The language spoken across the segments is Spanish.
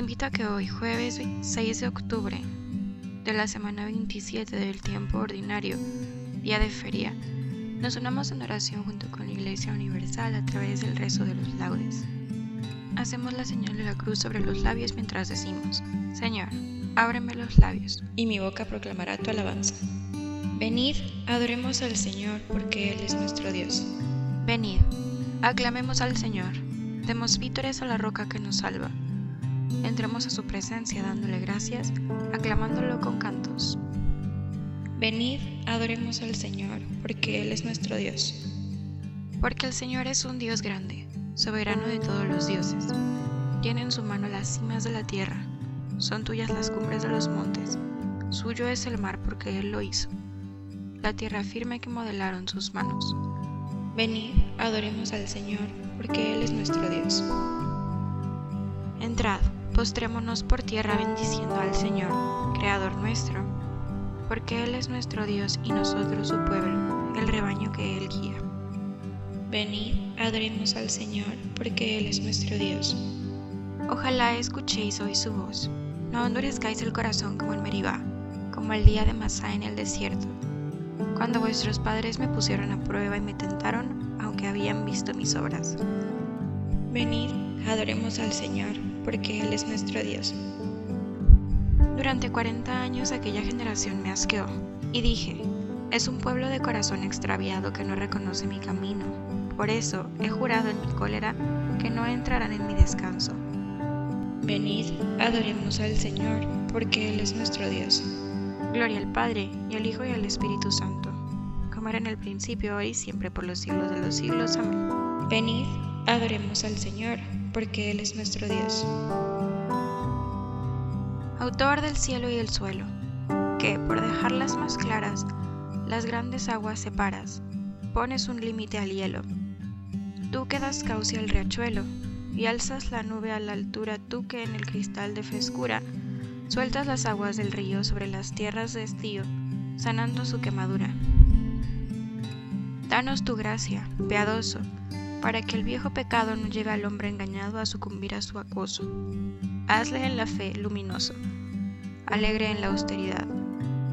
Invito a que hoy, jueves 6 de octubre de la semana 27 del tiempo ordinario, día de feria, nos unamos en oración junto con la Iglesia Universal a través del rezo de los laudes. Hacemos la señal de la cruz sobre los labios mientras decimos, Señor, ábreme los labios, y mi boca proclamará tu alabanza. Venid, adoremos al Señor, porque Él es nuestro Dios. Venid, aclamemos al Señor Demos vítores a la roca que nos salva. Entremos a su presencia dándole gracias, aclamándolo con cantos. Venid, adoremos al Señor, porque Él es nuestro Dios. Porque el Señor es un Dios grande, soberano de todos los dioses. Tiene en su mano las cimas de la tierra, son tuyas las cumbres de los montes, suyo es el mar porque Él lo hizo, la tierra firme que modelaron sus manos. Venid, adoremos al Señor, porque Él es nuestro Dios. Entrad, postrémonos por tierra bendiciendo al Señor, Creador nuestro, porque Él es nuestro Dios y nosotros su pueblo, el rebaño que Él guía. Venid, adoremos al Señor, porque Él es nuestro Dios. Ojalá escuchéis hoy su voz, no endurezcáis el corazón como en Meribá, como el día de Masá en el desierto, cuando vuestros padres me pusieron a prueba y me tentaron aunque habían visto mis obras. Venid, adoremos al Señor, porque Él es nuestro Dios. Durante cuarenta años aquella generación me asqueó, y dije, es un pueblo de corazón extraviado que no reconoce mi camino. Por eso he jurado en mi cólera que no entrarán en mi descanso. Venid, adoremos al Señor, porque Él es nuestro Dios. Gloria al Padre, y al Hijo, y al Espíritu Santo como era en el principio, hoy y siempre, por los siglos de los siglos. Amén. Venid, adoremos al Señor, porque Él es nuestro Dios. Autor del cielo y del suelo, que, por dejarlas más claras, las grandes aguas separas, pones un límite al hielo. Tú que das cauce al riachuelo, y alzas la nube a la altura, tú que en el cristal de frescura sueltas las aguas del río sobre las tierras de estío, sanando su quemadura. Danos tu gracia, piadoso, para que el viejo pecado no lleve al hombre engañado a sucumbir a su acoso. Hazle en la fe luminoso, alegre en la austeridad,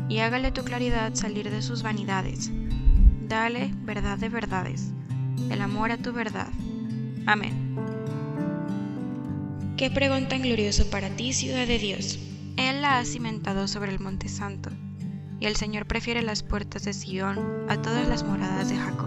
y hágale tu claridad salir de sus vanidades. Dale verdad de verdades, el amor a tu verdad. Amén. Qué pregón tan glorioso para ti, ciudad de Dios. Él la ha cimentado sobre el monte santo y el Señor prefiere las puertas de Sion a todas las moradas de Jacob.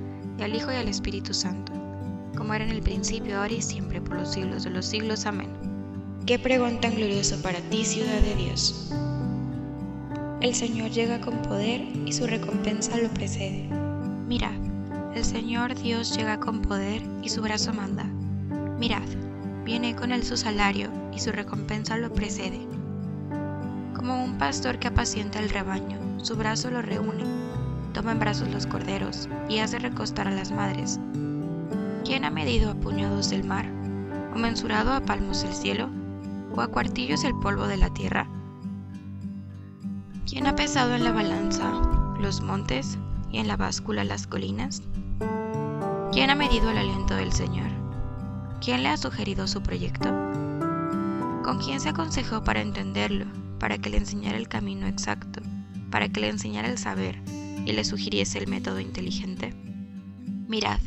y al Hijo y al Espíritu Santo, como era en el principio, ahora y siempre, por los siglos de los siglos. Amén. Qué pregón tan glorioso para ti, ciudad de Dios. El Señor llega con poder y su recompensa lo precede. Mirad, el Señor Dios llega con poder y su brazo manda. Mirad, viene con él su salario y su recompensa lo precede. Como un pastor que apacienta el rebaño, su brazo lo reúne, toma en brazos los corderos y hace recostar a las madres. ¿Quién ha medido a puñados del mar, o mensurado a palmos el cielo? o a cuartillos el polvo de la tierra? ¿Quién ha pesado en la balanza los montes y en la báscula las colinas? ¿Quién ha medido el aliento del Señor? ¿Quién le ha sugerido su proyecto? ¿Con quién se aconsejó para entenderlo, para que le enseñara el camino exacto, para que le enseñara el saber y le sugiriese el método inteligente? Mirad,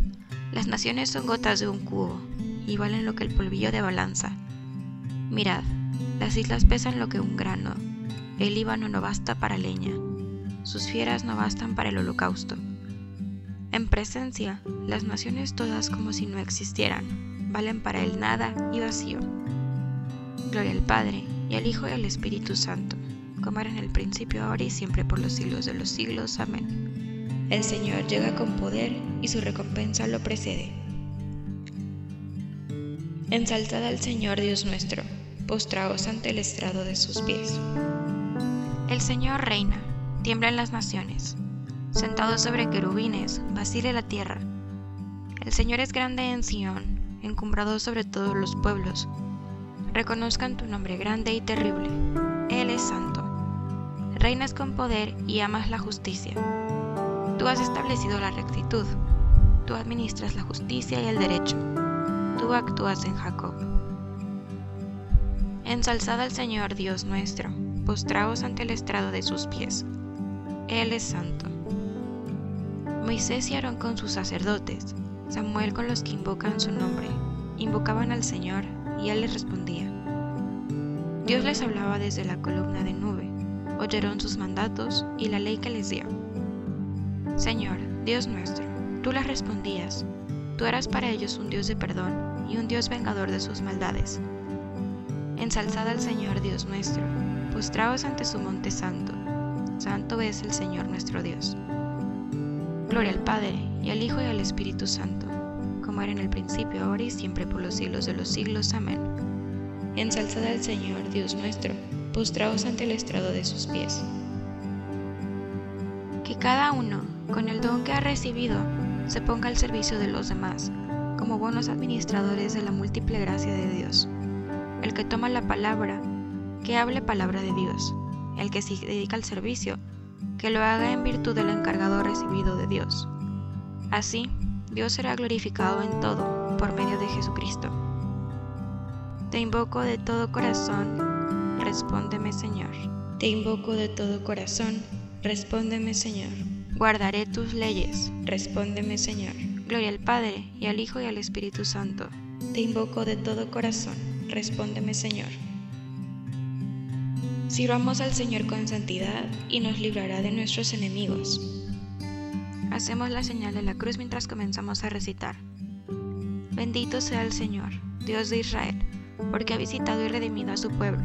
las naciones son gotas de un cubo y valen lo que el polvillo de balanza Mirad, las islas pesan lo que un grano, el Líbano no basta para leña, sus fieras no bastan para el holocausto. En presencia, las naciones todas como si no existieran, valen para el nada y vacío. Gloria al Padre, y al Hijo y al Espíritu Santo, como era en el principio, ahora y siempre por los siglos de los siglos. Amén. El Señor llega con poder y su recompensa lo precede. Ensalzad al Señor Dios nuestro postraos ante el estrado de sus pies. El Señor reina, tiemblan las naciones. Sentado sobre querubines, vacile la tierra. El Señor es grande en Sión, encumbrado sobre todos los pueblos. Reconozcan tu nombre grande y terrible. Él es santo. Reinas con poder y amas la justicia. Tú has establecido la rectitud. Tú administras la justicia y el derecho. Tú actúas en Jacob. Ensalzad al Señor Dios nuestro, postraos ante el estrado de sus pies. Él es santo. Moisés y Aarón con sus sacerdotes, Samuel con los que invocan su nombre, invocaban al Señor y él les respondía. Dios les hablaba desde la columna de nube, oyeron sus mandatos y la ley que les dio. Señor, Dios nuestro, tú les respondías, tú eras para ellos un Dios de perdón y un Dios vengador de sus maldades Ensalzad al Señor Dios nuestro, postraos ante su monte santo. Santo es el Señor nuestro Dios. Gloria al Padre, y al Hijo y al Espíritu Santo, como era en el principio, ahora y siempre por los siglos de los siglos. Amén. Ensalzad al Señor Dios nuestro, postraos ante el estrado de sus pies. Que cada uno, con el don que ha recibido, se ponga al servicio de los demás, como buenos administradores de la múltiple gracia de Dios el que toma la palabra, que hable palabra de Dios, el que se dedica al servicio, que lo haga en virtud del encargado recibido de Dios. Así, Dios será glorificado en todo por medio de Jesucristo. Te invoco de todo corazón, respóndeme Señor. Te invoco de todo corazón, respóndeme Señor. Guardaré tus leyes, respóndeme Señor. Gloria al Padre, y al Hijo y al Espíritu Santo. Te invoco de todo corazón respóndeme Señor. Sirvamos al Señor con santidad y nos librará de nuestros enemigos. Hacemos la señal de la cruz mientras comenzamos a recitar. Bendito sea el Señor, Dios de Israel, porque ha visitado y redimido a su pueblo,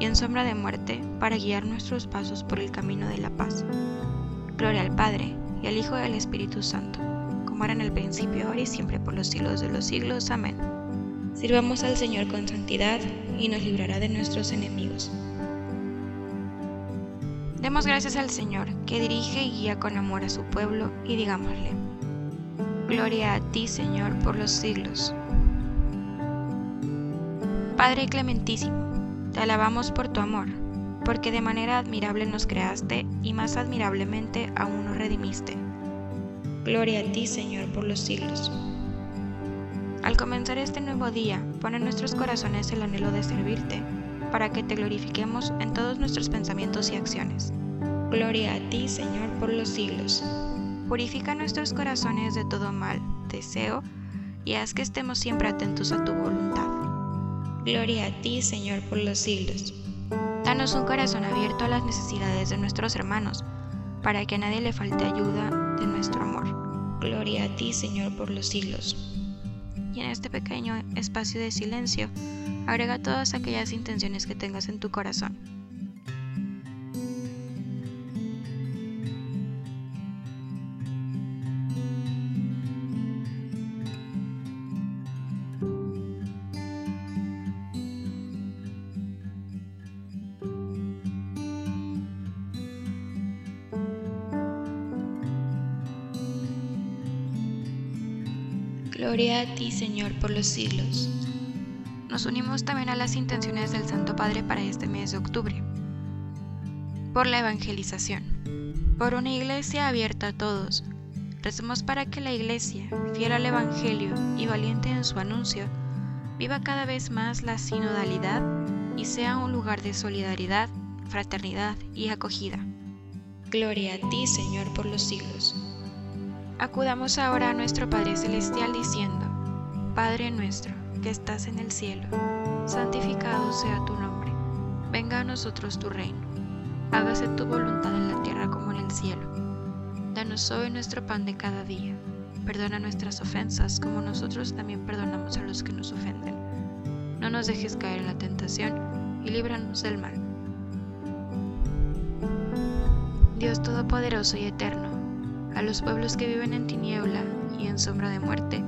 y en sombra de muerte, para guiar nuestros pasos por el camino de la paz. Gloria al Padre, y al Hijo y al Espíritu Santo, como era en el principio, ahora y siempre por los siglos de los siglos. Amén. Sirvamos al Señor con santidad y nos librará de nuestros enemigos. Demos gracias al Señor, que dirige y guía con amor a su pueblo, y digámosle, Gloria a ti, Señor, por los siglos. Padre clementísimo, te alabamos por tu amor, porque de manera admirable nos creaste y más admirablemente aún nos redimiste. Gloria a ti, Señor, por los siglos. Al comenzar este nuevo día, pon en nuestros corazones el anhelo de servirte, para que te glorifiquemos en todos nuestros pensamientos y acciones. Gloria a ti, Señor, por los siglos. Purifica nuestros corazones de todo mal, deseo, y haz que estemos siempre atentos a tu voluntad. Gloria a ti, Señor, por los siglos. Danos un corazón abierto a las necesidades de nuestros hermanos, para que a nadie le falte ayuda de nuestro amor. Gloria a ti, Señor, por los siglos. Y en este pequeño espacio de silencio, agrega todas aquellas intenciones que tengas en tu corazón. Gloria a ti, Señor, por los siglos. Nos unimos también a las intenciones del Santo Padre para este mes de octubre. Por la evangelización. Por una iglesia abierta a todos. Recemos para que la iglesia, fiel al Evangelio y valiente en su anuncio, viva cada vez más la sinodalidad y sea un lugar de solidaridad, fraternidad y acogida. Gloria a ti, Señor, por los siglos. Acudamos ahora a nuestro Padre Celestial diciendo, Padre nuestro, que estás en el cielo, santificado sea tu nombre, venga a nosotros tu reino, hágase tu voluntad en la tierra como en el cielo. Danos hoy nuestro pan de cada día, perdona nuestras ofensas como nosotros también perdonamos a los que nos ofenden. No nos dejes caer en la tentación y líbranos del mal. Dios Todopoderoso y Eterno, a los pueblos que viven en tiniebla y en sombra de muerte,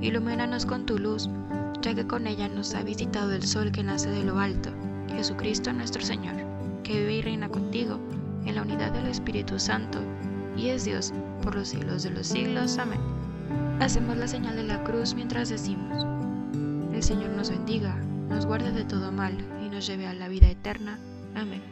ilumínanos con tu luz, ya que con ella nos ha visitado el sol que nace de lo alto, Jesucristo nuestro Señor, que vive y reina contigo en la unidad del Espíritu Santo, y es Dios por los siglos de los siglos. Amén. Hacemos la señal de la cruz mientras decimos, el Señor nos bendiga, nos guarde de todo mal y nos lleve a la vida eterna. Amén.